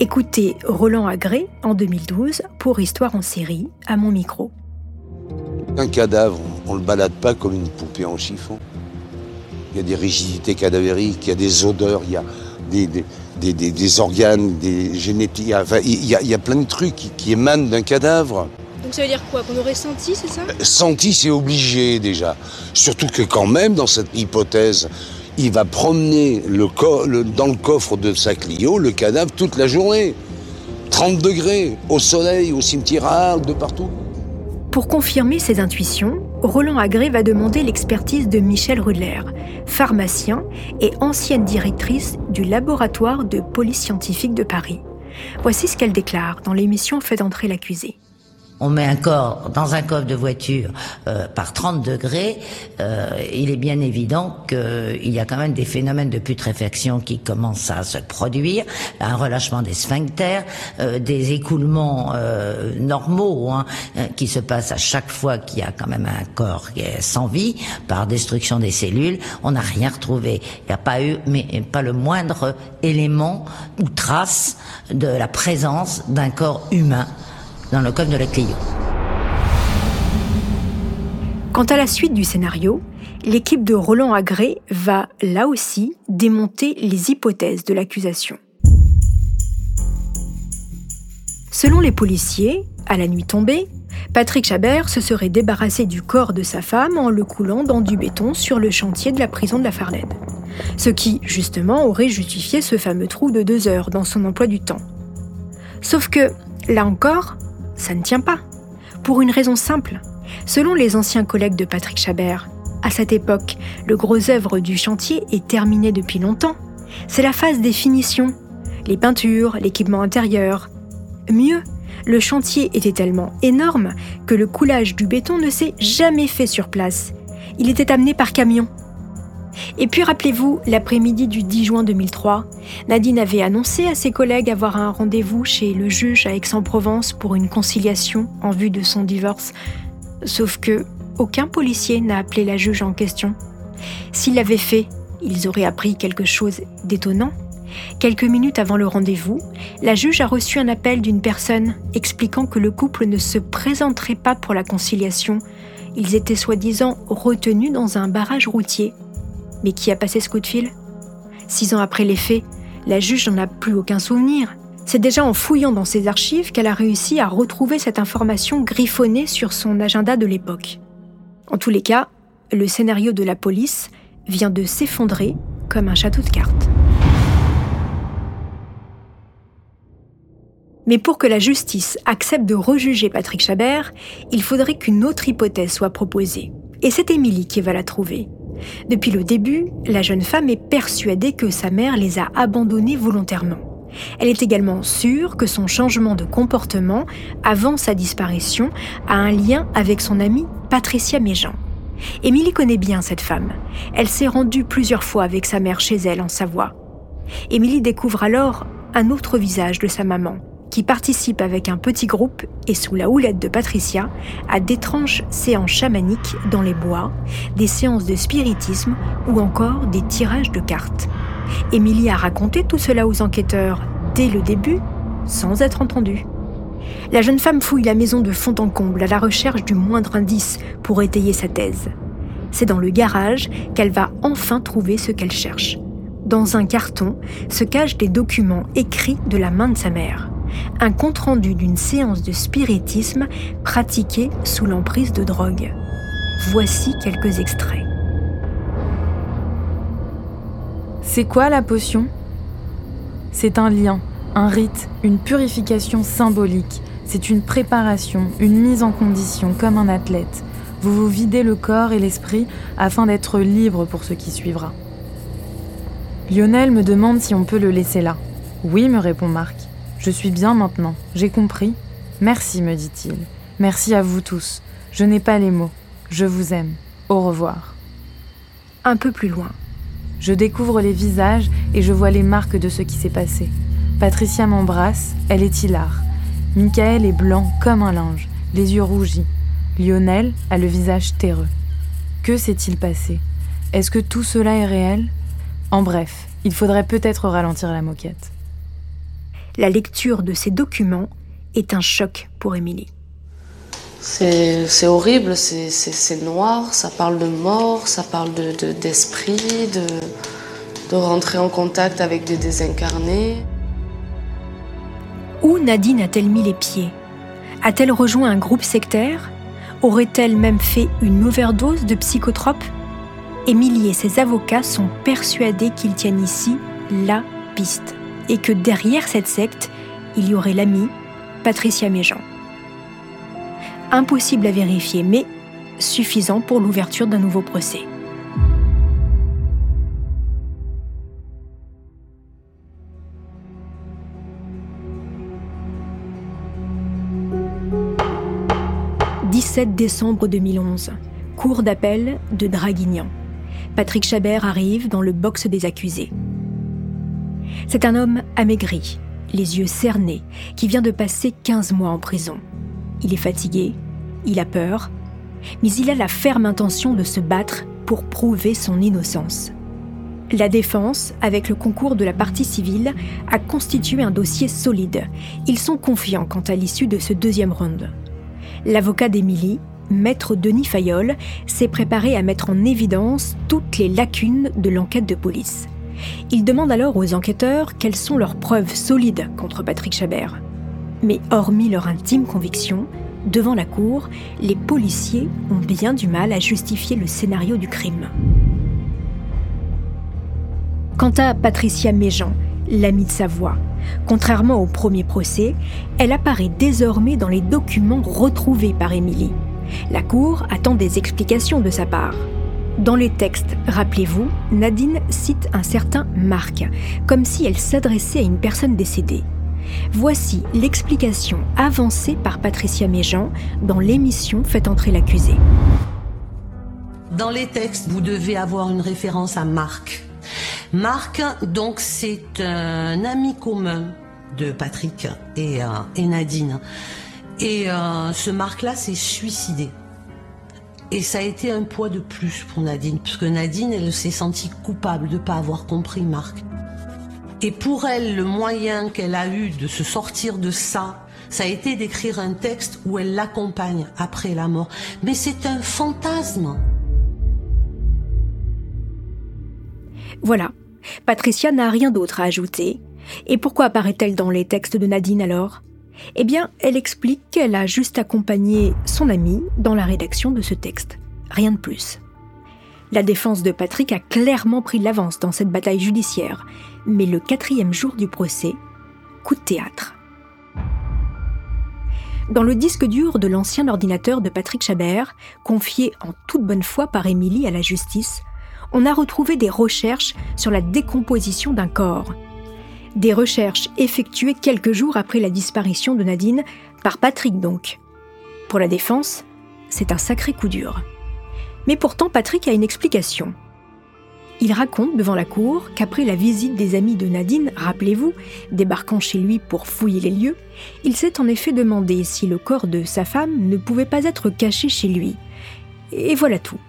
Écoutez Roland Agré en 2012 pour Histoire en série à mon micro. Un cadavre, on ne le balade pas comme une poupée en chiffon. Il y a des rigidités cadavériques, il y a des odeurs, il y a des, des, organes, des génétiques. il, y a, plein de trucs qui, émanent d'un cadavre. Donc ça veut dire quoi? Qu'on aurait senti, c'est ça? Euh, Senti, c'est obligé déjà. Surtout que quand même, dans cette hypothèse, il va promener le, dans le coffre de sa Clio le cadavre toute la journée. 30 degrés, au soleil, au cimetière, de partout. Pour confirmer ses intuitions, Roland Agré va demander l'expertise de Michel Rudler, pharmacien et ancienne directrice du laboratoire de police scientifique de Paris. Voici ce qu'elle déclare dans l'émission Fait entrer l'accusé on met un corps dans un coffre de voiture euh, par 30 degrés, euh, il est bien évident qu'il y a quand même des phénomènes de putréfaction qui commencent à se produire, un relâchement des sphincters, euh, des écoulements normaux hein, qui se passent à chaque fois qu'il y a quand même un corps qui est sans vie par destruction des cellules. On n'a rien retrouvé. Il n'y a pas eu, mais pas le moindre élément ou trace de la présence d'un corps humain dans le code de la Clio. Quant à la suite du scénario, l'équipe de Roland Agré va, là aussi, démonter les hypothèses de l'accusation. Selon les policiers, à la nuit tombée, Patrick Chabert se serait débarrassé du corps de sa femme en le coulant dans du béton sur le chantier de la prison de la Farlède. Ce qui, justement, aurait justifié ce fameux trou de deux heures dans son emploi du temps. Sauf que, là encore, ça ne tient pas. Pour une raison simple. Selon les anciens collègues de Patrick Chabert, à cette époque, le gros œuvre du chantier est terminé depuis longtemps. C'est la phase des finitions, les peintures, l'équipement intérieur. Mieux, le chantier était tellement énorme que le coulage du béton ne s'est jamais fait sur place. Il était amené par camion. Et puis rappelez-vous, l'après-midi du 10 juin 2003, Nadine avait annoncé à ses collègues avoir un rendez-vous chez le juge à Aix-en-Provence pour une conciliation en vue de son divorce. Sauf que aucun policier n'a appelé la juge en question. S'il l'avait fait, ils auraient appris quelque chose d'étonnant. Quelques minutes avant le rendez-vous, la juge a reçu un appel d'une personne expliquant que le couple ne se présenterait pas pour la conciliation. Ils étaient soi-disant retenus dans un barrage routier mais qui a passé ce coup de fil? Six ans après les faits, la juge n'en a plus aucun souvenir. C'est déjà en fouillant dans ses archives qu'elle a réussi à retrouver cette information griffonnée sur son agenda de l'époque. En tous les cas, le scénario de la police vient de s'effondrer comme un château de cartes. Mais pour que la justice accepte de rejuger Patrick Chabert, il faudrait qu'une autre hypothèse soit proposée. Et c'est Émilie qui va la trouver. Depuis le début, la jeune femme est persuadée que sa mère les a abandonnés volontairement. Elle est également sûre que son changement de comportement avant sa disparition a un lien avec son amie Patricia Méjean. Émilie connaît bien cette femme. Elle s'est rendue plusieurs fois avec sa mère chez elle en Savoie. Émilie découvre alors un autre visage de sa maman, qui participe avec un petit groupe et sous la houlette de Patricia à d'étranges séances chamaniques dans les bois, des séances de spiritisme ou encore des tirages de cartes. Émilie a raconté tout cela aux enquêteurs dès le début sans être entendue. La jeune femme fouille la maison de fond en comble à la recherche du moindre indice pour étayer sa thèse. C'est dans le garage qu'elle va enfin trouver ce qu'elle cherche. Dans un carton se cachent des documents écrits de la main de sa mère. Un compte-rendu d'une séance de spiritisme pratiquée sous l'emprise de drogue. Voici quelques extraits. C'est quoi la potion? C'est un lien, un rite, une purification symbolique. C'est une préparation, une mise en condition comme un athlète. Vous vous videz le corps et l'esprit afin d'être libre pour ce qui suivra. Lionel me demande si on peut le laisser là. Oui, me répond Marc. Je suis bien maintenant, j'ai compris. Merci, me dit-il. Merci à vous tous. Je n'ai pas les mots. Je vous aime. Au revoir. Un peu plus loin. Je découvre les visages et je vois les marques de ce qui s'est passé. Patricia m'embrasse, elle est hilar. Michael est blanc comme un linge, les yeux rougis. Lionel a le visage terreux. Que s'est-il passé? Est-ce que tout cela est réel? En bref, il faudrait peut-être ralentir la moquette. La lecture de ces documents est un choc pour Émilie. C'est horrible, c'est noir, ça parle de mort, ça parle d'esprit, de, de, de rentrer en contact avec des désincarnés. Où Nadine a-t-elle mis les pieds? A-t-elle rejoint un groupe sectaire? Aurait-elle même fait une overdose de psychotropes Émilie et ses avocats sont persuadés qu'ils tiennent ici la piste et que derrière cette secte, il y aurait l'amie Patricia Méjean. Impossible à vérifier, mais suffisant pour l'ouverture d'un nouveau procès. « 17 décembre 2011, cour d'appel de Draguignan. Patrick Chabert arrive dans le box des accusés. C'est un homme amaigri, les yeux cernés, qui vient de passer 15 mois en prison. Il est fatigué, il a peur, mais il a la ferme intention de se battre pour prouver son innocence. La défense, avec le concours de la partie civile, a constitué un dossier solide. Ils sont confiants quant à l'issue de ce deuxième round. L'avocat d'Émilie, maître Denis Fayol, s'est préparé à mettre en évidence toutes les lacunes de l'enquête de police. Il demande alors aux enquêteurs quelles sont leurs preuves solides contre Patrick Chabert. Mais hormis leur intime conviction, devant la cour, les policiers ont bien du mal à justifier le scénario du crime. Quant à Patricia Méjean, l'amie de sa voix, contrairement au premier procès, elle apparaît désormais dans les documents retrouvés par Émilie. La Cour attend des explications de sa part. Dans les textes, rappelez-vous, Nadine cite un certain Marc, comme si elle s'adressait à une personne décédée. Voici l'explication avancée par Patricia Méjean dans l'émission Faites entrer l'accusé. Dans les textes, vous devez avoir une référence à Marc. Marc, donc, c'est un ami commun de Patrick et, euh, Nadine. Et euh, ce Marc-là s'est suicidé. Et ça a été un poids de plus pour Nadine, parce que Nadine, elle s'est sentie coupable de ne pas avoir compris Marc. Et pour elle, le moyen qu'elle a eu de se sortir de ça, ça a été d'écrire un texte où elle l'accompagne après la mort. Mais c'est un fantasme. Voilà, Patricia n'a rien d'autre à ajouter. Et pourquoi apparaît-elle dans les textes de Nadine alors? Eh bien, elle explique qu'elle a juste accompagné son amie dans la rédaction de ce texte. Rien de plus. La défense de Patrick a clairement pris l'avance dans cette bataille judiciaire, mais le quatrième jour du procès, coup de théâtre. Dans le disque dur de l'ancien ordinateur de Patrick Chabert, confié en toute bonne foi par Émilie à la justice, on a retrouvé des recherches sur la décomposition d'un corps. Des recherches effectuées quelques jours après la disparition de Nadine, par Patrick donc. Pour la défense, c'est un sacré coup dur. Mais pourtant, Patrick a une explication. Il raconte devant la cour qu'après la visite des amis de Nadine, rappelez-vous, débarquant chez lui pour fouiller les lieux, il s'est en effet demandé si le corps de sa femme ne pouvait pas être caché chez lui. Et voilà tout.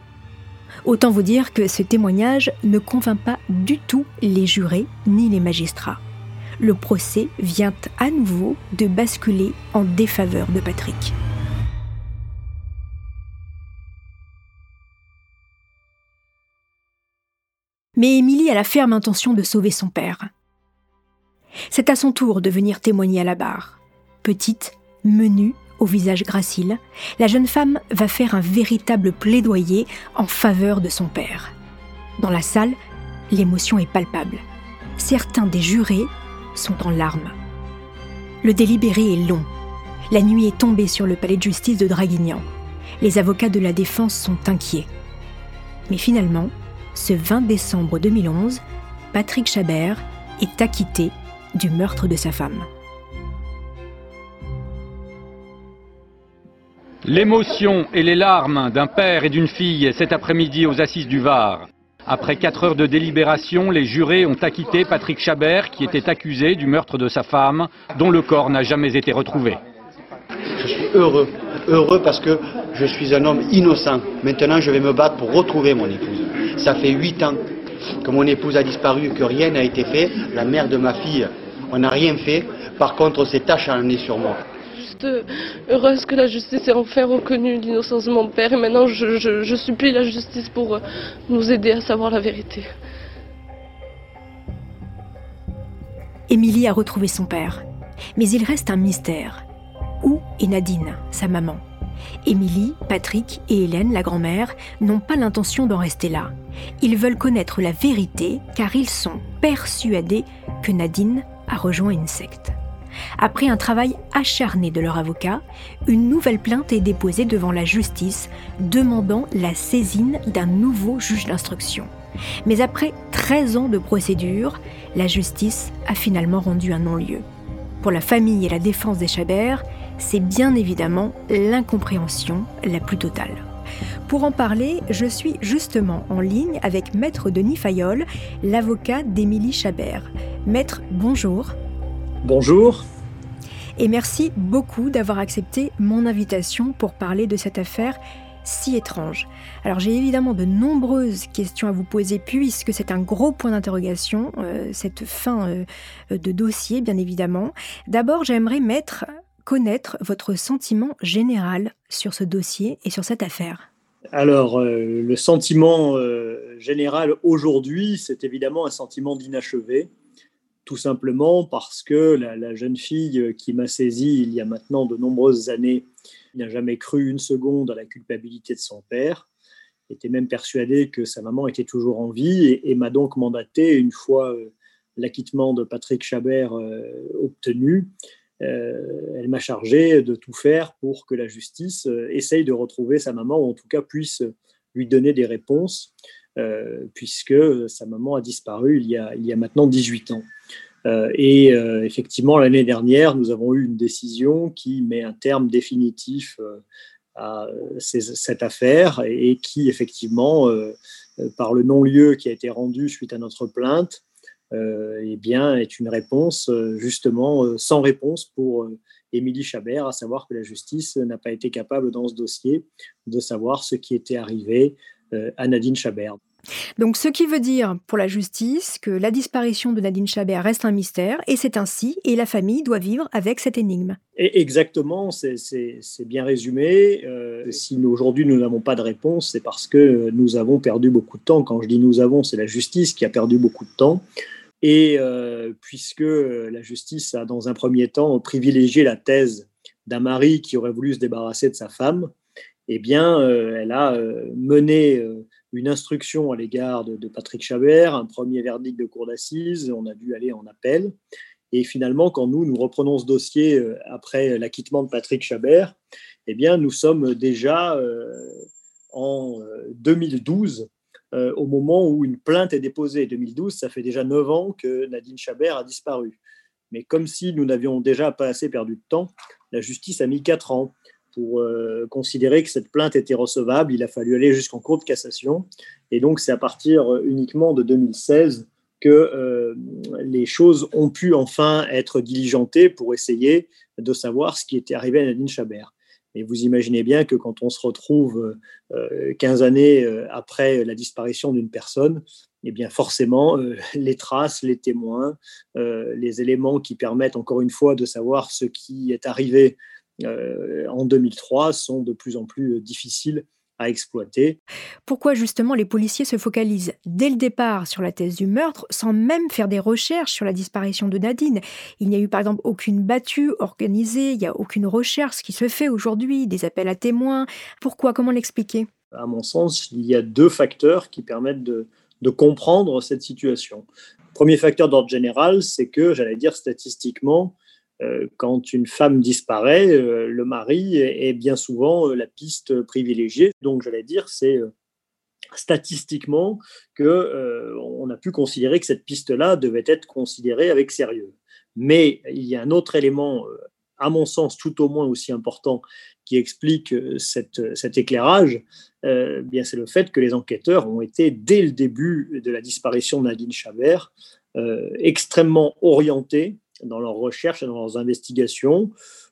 Autant vous dire que ce témoignage ne convainc pas du tout les jurés ni les magistrats. Le procès vient à nouveau de basculer en défaveur de Patrick. Mais Émilie a la ferme intention de sauver son père. C'est à son tour de venir témoigner à la barre. Petite, menue, au visage gracile, la jeune femme va faire un véritable plaidoyer en faveur de son père. Dans la salle, l'émotion est palpable. Certains des jurés sont en larmes. Le délibéré est long. La nuit est tombée sur le palais de justice de Draguignan. Les avocats de la défense sont inquiets. Mais finalement, ce 20 décembre 2011, Patrick Chabert est acquitté du meurtre de sa femme. L'émotion et les larmes d'un père et d'une fille cet après-midi aux assises du Var. Après quatre heures de délibération, les jurés ont acquitté Patrick Chabert, qui était accusé du meurtre de sa femme, dont le corps n'a jamais été retrouvé. Je suis heureux, heureux parce que je suis un homme innocent. Maintenant, je vais me battre pour retrouver mon épouse. Ça fait huit ans que mon épouse a disparu, que rien n'a été fait. La mère de ma fille, on n'a rien fait. Par contre, c'est acharné sur moi heureuse que la justice ait enfin reconnu l'innocence de mon père et maintenant je, supplie la justice pour euh, nous aider à savoir la vérité. Émilie a retrouvé son père, mais il reste un mystère. Où est Nadine, sa maman? Émilie, Patrick et Hélène, la grand-mère, n'ont pas l'intention d'en rester là. Ils veulent connaître la vérité car ils sont persuadés que Nadine a rejoint une secte. Après un travail acharné de leur avocat, une nouvelle plainte est déposée devant la justice demandant la saisine d'un nouveau juge d'instruction. Mais après 13 ans de procédure, la justice a finalement rendu un non-lieu. Pour la famille et la défense des Chabert, c'est bien évidemment l'incompréhension la plus totale. Pour en parler, je suis justement en ligne avec Maître Denis Fayol, l'avocat d'Émilie Chabert. Maître, bonjour. Bonjour. Et merci beaucoup d'avoir accepté mon invitation pour parler de cette affaire si étrange. Alors j'ai évidemment de nombreuses questions à vous poser puisque c'est un gros point d'interrogation, euh, cette fin euh, de dossier bien évidemment. D'abord j'aimerais mettre, connaître votre sentiment général sur ce dossier et sur cette affaire. Alors euh, le sentiment général aujourd'hui, c'est évidemment un sentiment d'inachevé tout simplement parce que la, jeune fille qui m'a saisi il y a maintenant de nombreuses années n'a jamais cru une seconde à la culpabilité de son père, était même persuadée que sa maman était toujours en vie et, m'a donc mandaté, une fois euh, l'acquittement de Patrick Chabert euh, obtenu, euh, elle m'a chargé de tout faire pour que la justice essaye de retrouver sa maman, ou en tout cas puisse lui donner des réponses, puisque sa maman a disparu il y a, il y a maintenant 18 ans. Euh, et euh, effectivement, l'année dernière, nous avons eu une décision qui met un terme définitif euh, à cette affaire et qui, effectivement, par le non-lieu qui a été rendu suite à notre plainte, eh bien, est une réponse justement sans réponse pour Émilie Chabert, à savoir que la justice n'a pas été capable dans ce dossier de savoir ce qui était arrivé à Nadine Chabert. Donc, ce qui veut dire pour la justice que la disparition de Nadine Chabert reste un mystère, et c'est ainsi, et la famille doit vivre avec cette énigme. exactement, c'est bien résumé. Euh, si aujourd'hui nous n'avons pas de réponse, c'est parce que nous avons perdu beaucoup de temps. Quand je dis nous avons, c'est la justice qui a perdu beaucoup de temps. Et euh, puisque la justice a, dans un premier temps, privilégié la thèse d'un mari qui aurait voulu se débarrasser de sa femme, eh bien, euh, elle a mené une instruction à l'égard de, Patrick Chabert, un premier verdict de cour d'assises, on a dû aller en appel. Et finalement, quand nous, nous reprenons ce dossier euh, après l'acquittement de Patrick Chabert, eh bien, nous sommes déjà euh, en 2012, euh, au moment où une plainte est déposée. 2012, ça fait déjà neuf ans que Nadine Chabert a disparu. Mais comme si nous n'avions déjà pas assez perdu de temps, la justice a mis quatre ans pour euh, considérer que cette plainte était recevable, il a fallu aller jusqu'en cour de cassation. Et donc, c'est à partir euh, uniquement de 2016 que euh, les choses ont pu enfin être diligentées pour essayer de savoir ce qui était arrivé à Nadine Chabert. Et vous imaginez bien que quand on se retrouve 15 années après la disparition d'une personne, eh bien forcément, *laughs* les traces, les témoins, les éléments qui permettent encore une fois de savoir ce qui est arrivé en 2003 sont de plus en plus difficiles à exploiter. Pourquoi justement les policiers se focalisent dès le départ sur la thèse du meurtre sans même faire des recherches sur la disparition de Nadine? Il n'y a eu par exemple aucune battue organisée, il n'y a aucune recherche qui se fait aujourd'hui, des appels à témoins. Pourquoi? Comment l'expliquer? À mon sens, il y a deux facteurs qui permettent de, de comprendre cette situation. Premier facteur d'ordre général, c'est que, j'allais dire statistiquement, euh, quand une femme disparaît, euh, le mari est bien souvent euh, la piste privilégiée. Donc, j'allais dire, c'est statistiquement que on a pu considérer que cette piste-là devait être considérée avec sérieux. Mais il y a un autre élément, à mon sens, tout au moins aussi important, qui explique cet éclairage, bien c'est le fait que les enquêteurs ont été, dès le début de la disparition de Nadine Chabert, extrêmement orientés dans leurs recherches et dans leurs investigations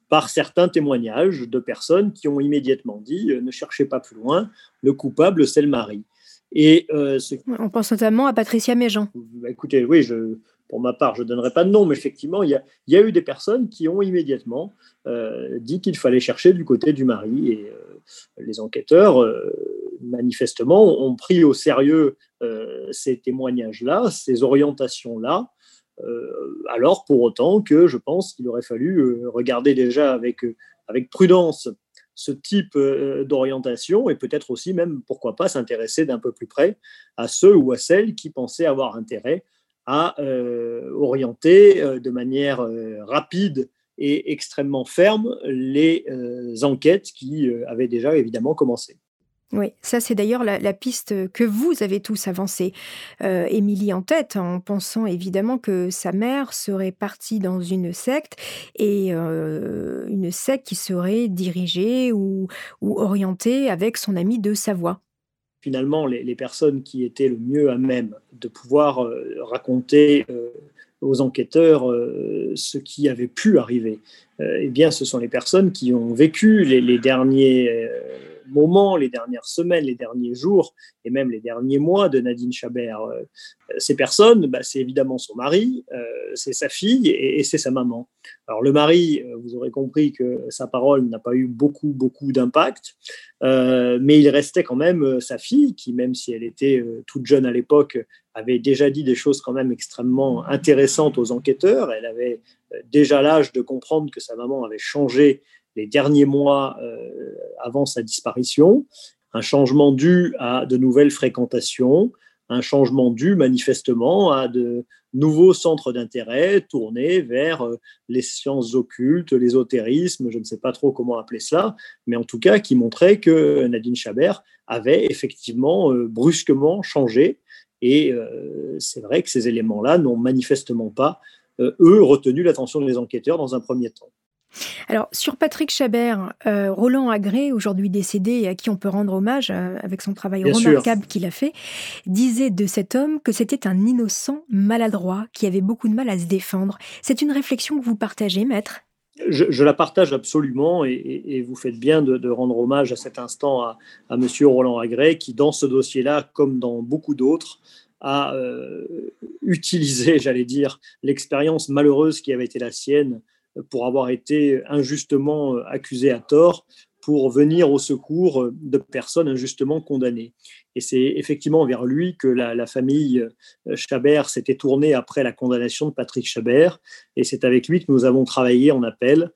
par certains témoignages de personnes qui ont immédiatement dit euh, ne cherchez pas plus loin, le coupable c'est le mari. Et euh, on pense notamment à Patricia Méjean. Bah, écoutez, oui, je, pour ma part, je ne donnerai pas de nom, mais effectivement, il y a, il y a eu des personnes qui ont immédiatement euh, dit qu'il fallait chercher du côté du mari. Et les enquêteurs, manifestement, ont pris au sérieux ces témoignages-là, ces orientations-là, alors pour autant que je pense qu'il aurait fallu euh, regarder déjà avec, euh, avec prudence ce type d'orientation et peut-être aussi même, pourquoi pas, s'intéresser d'un peu plus près à ceux ou à celles qui pensaient avoir intérêt à orienter de manière rapide et extrêmement ferme les enquêtes qui avaient déjà évidemment commencé. Oui, ça c'est d'ailleurs la, piste que vous avez tous avancée. Euh, Émilie en tête, en pensant évidemment que sa mère serait partie dans une secte et euh, une secte qui serait dirigée ou, orientée avec son ami de Savoie. Finalement, les, personnes qui étaient le mieux à même de pouvoir euh, raconter aux enquêteurs ce qui avait pu arriver, eh bien, ce sont les personnes qui ont vécu les, les derniers moments, les dernières semaines, les derniers jours et même les derniers mois de Nadine Chabert. Euh, ces personnes, bah, c'est évidemment son mari, euh, c'est sa fille et, c'est sa maman. Alors le mari, euh, vous aurez compris que sa parole n'a pas eu beaucoup, beaucoup d'impact, mais il restait quand même sa fille qui, même si elle était toute jeune à l'époque, avait déjà dit des choses quand même extrêmement intéressantes aux enquêteurs. Elle avait déjà l'âge de comprendre que sa maman avait changé les derniers mois euh, avant sa disparition, un changement dû à de nouvelles fréquentations, un changement dû manifestement à de nouveaux centres d'intérêt tournés vers euh, les sciences occultes, l'ésotérisme, je ne sais pas trop comment appeler cela, mais en tout cas qui montrait que Nadine Chabert avait effectivement euh, brusquement changé. Et c'est vrai que ces éléments-là n'ont manifestement pas, eux, retenu l'attention des enquêteurs dans un premier temps. Alors, sur Patrick Chabert, euh, Roland Agré, aujourd'hui décédé et à qui on peut rendre hommage euh, avec son travail remarquable qu'il a fait, disait de cet homme que c'était un innocent maladroit qui avait beaucoup de mal à se défendre. C'est une réflexion que vous partagez, maître? Je, la partage absolument et, vous faites bien de, rendre hommage à cet instant à, à M. Roland Agré qui, dans ce dossier-là, comme dans beaucoup d'autres, a euh, utilisé, j'allais dire, l'expérience malheureuse qui avait été la sienne pour avoir été injustement euh, accusé à tort pour venir au secours euh, de personnes injustement condamnées. Et c'est effectivement vers lui que la, famille euh, Chabert s'était tournée après la condamnation de Patrick Chabert, et c'est avec lui que nous avons travaillé en appel.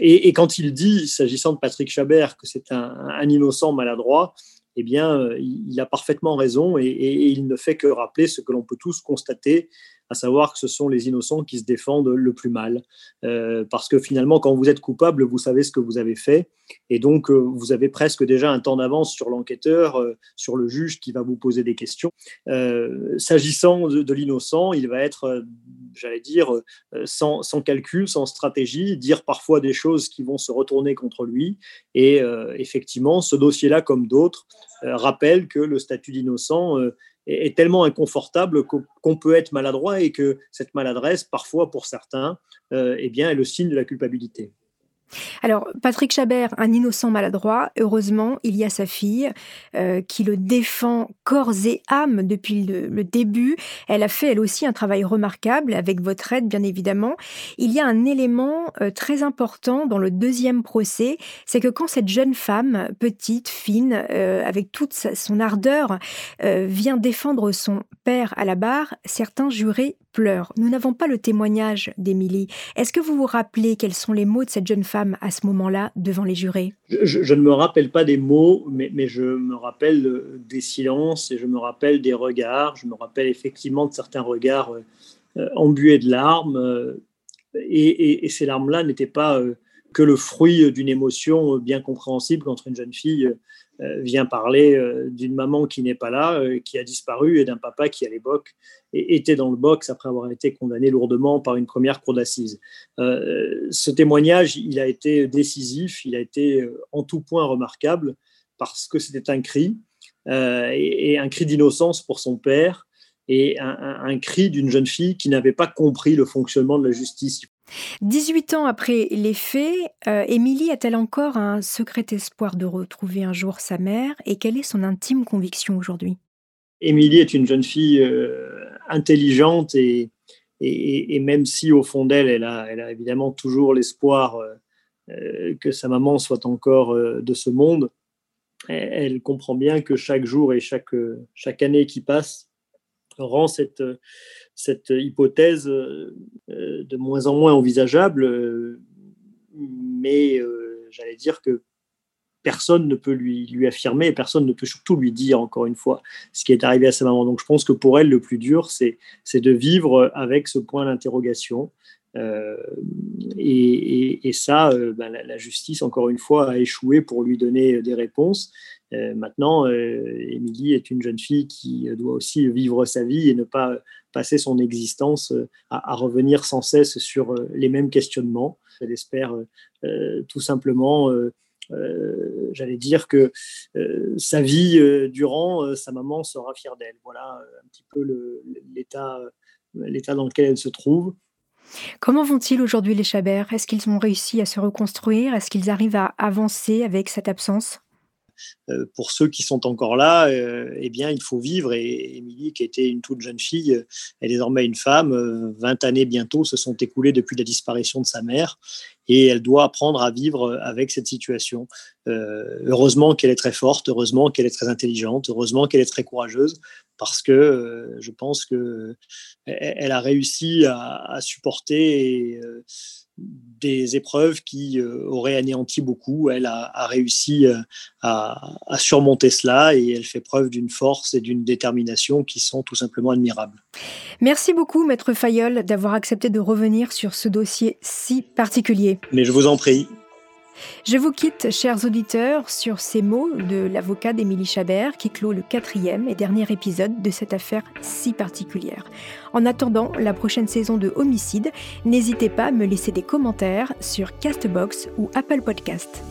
et, quand il dit, s'agissant de Patrick Chabert, que c'est un, innocent maladroit, eh bien, il a parfaitement raison et, et il ne fait que rappeler ce que l'on peut tous constater, à savoir que ce sont les innocents qui se défendent le plus mal. Euh, parce que finalement, quand vous êtes coupable, vous savez ce que vous avez fait. Et donc, euh, vous avez presque déjà un temps d'avance sur l'enquêteur, euh, sur le juge qui va vous poser des questions. S'agissant de, l'innocent, il va être, j'allais dire, sans, sans, calcul, sans stratégie, dire parfois des choses qui vont se retourner contre lui. Et effectivement, ce dossier-là, comme d'autres, rappelle que le statut d'innocent est, tellement inconfortable qu'on peut être maladroit et que cette maladresse, parfois pour certains, euh, eh bien, est le signe de la culpabilité. Alors, Patrick Chabert, un innocent maladroit, heureusement, il y a sa fille euh, qui le défend corps et âme depuis le, début. Elle a fait, elle aussi, un travail remarquable, avec votre aide, bien évidemment. Il y a un élément euh, très important dans le deuxième procès, c'est que quand cette jeune femme, petite, fine, euh, avec toute son ardeur, vient défendre son père à la barre, certains jurés pleure. Nous n'avons pas le témoignage d'Émilie. Est-ce que vous vous rappelez quels sont les mots de cette jeune femme à ce moment-là devant les jurés? Je, ne me rappelle pas des mots, mais, je me rappelle euh, des silences et je me rappelle des regards. Je me rappelle effectivement de certains regards euh, embués de larmes. Euh, et, ces larmes-là n'étaient pas que le fruit d'une émotion bien compréhensible quand une jeune fille vient parler d'une maman qui n'est pas là, qui a disparu, et d'un papa qui, à l'époque, était dans le box après avoir été condamné lourdement par une première cour d'assises. Euh, ce témoignage, il a été décisif, il a été euh, en tout point remarquable parce que c'était un cri, euh, et, un cri d'innocence pour son père, et un, cri d'une jeune fille qui n'avait pas compris le fonctionnement de la justice. 18 ans après les faits, Émilie a-t-elle encore un secret espoir de retrouver un jour sa mère? Et quelle est son intime conviction aujourd'hui? Émilie est une jeune fille intelligente et, même si au fond d'elle, elle a, évidemment toujours l'espoir euh, euh, que sa maman soit encore euh, de ce monde, elle, comprend bien que chaque jour et chaque, chaque année qui passe rend cette, cette hypothèse de moins en moins envisageable, mais j'allais dire que personne ne peut lui, lui affirmer et personne ne peut surtout lui dire, encore une fois, ce qui est arrivé à sa maman. Donc je pense que pour elle, le plus dur, c'est de vivre avec ce point d'interrogation. Euh, et, ça, euh, ben, la, justice, encore une fois, a échoué pour lui donner des réponses. Euh, maintenant, Émilie est une jeune fille qui doit aussi vivre sa vie et ne pas passer son existence à, revenir sans cesse sur les mêmes questionnements. Elle espère tout simplement euh, j'allais dire que euh, sa vie euh, durant, sa maman sera fière d'elle. Voilà un petit peu l'état dans lequel elle se trouve. Comment vont-ils aujourd'hui les Chabert? Est-ce qu'ils ont réussi à se reconstruire? Est-ce qu'ils arrivent à avancer avec cette absence? euh, pour ceux qui sont encore là, euh, eh bien, il faut vivre. Et Émilie, qui était une toute jeune fille, est désormais une femme. 20 euh, années bientôt se sont écoulées depuis la disparition de sa mère. Et elle doit apprendre à vivre avec cette situation. heureusement qu'elle est très forte, heureusement qu'elle est très intelligente, heureusement qu'elle est très courageuse, parce que je pense que elle a réussi à, supporter des épreuves qui euh, auraient anéanti beaucoup. Elle a, réussi euh, à, surmonter cela et elle fait preuve d'une force et d'une détermination qui sont tout simplement admirables. Merci beaucoup, Maître Fayol, d'avoir accepté de revenir sur ce dossier si particulier. Mais je vous en prie. Je vous quitte, chers auditeurs, sur ces mots de l'avocat d'Émilie Chabert qui clôt le quatrième et dernier épisode de cette affaire si particulière. En attendant la prochaine saison de Homicide, n'hésitez pas à me laisser des commentaires sur Castbox ou Apple Podcast.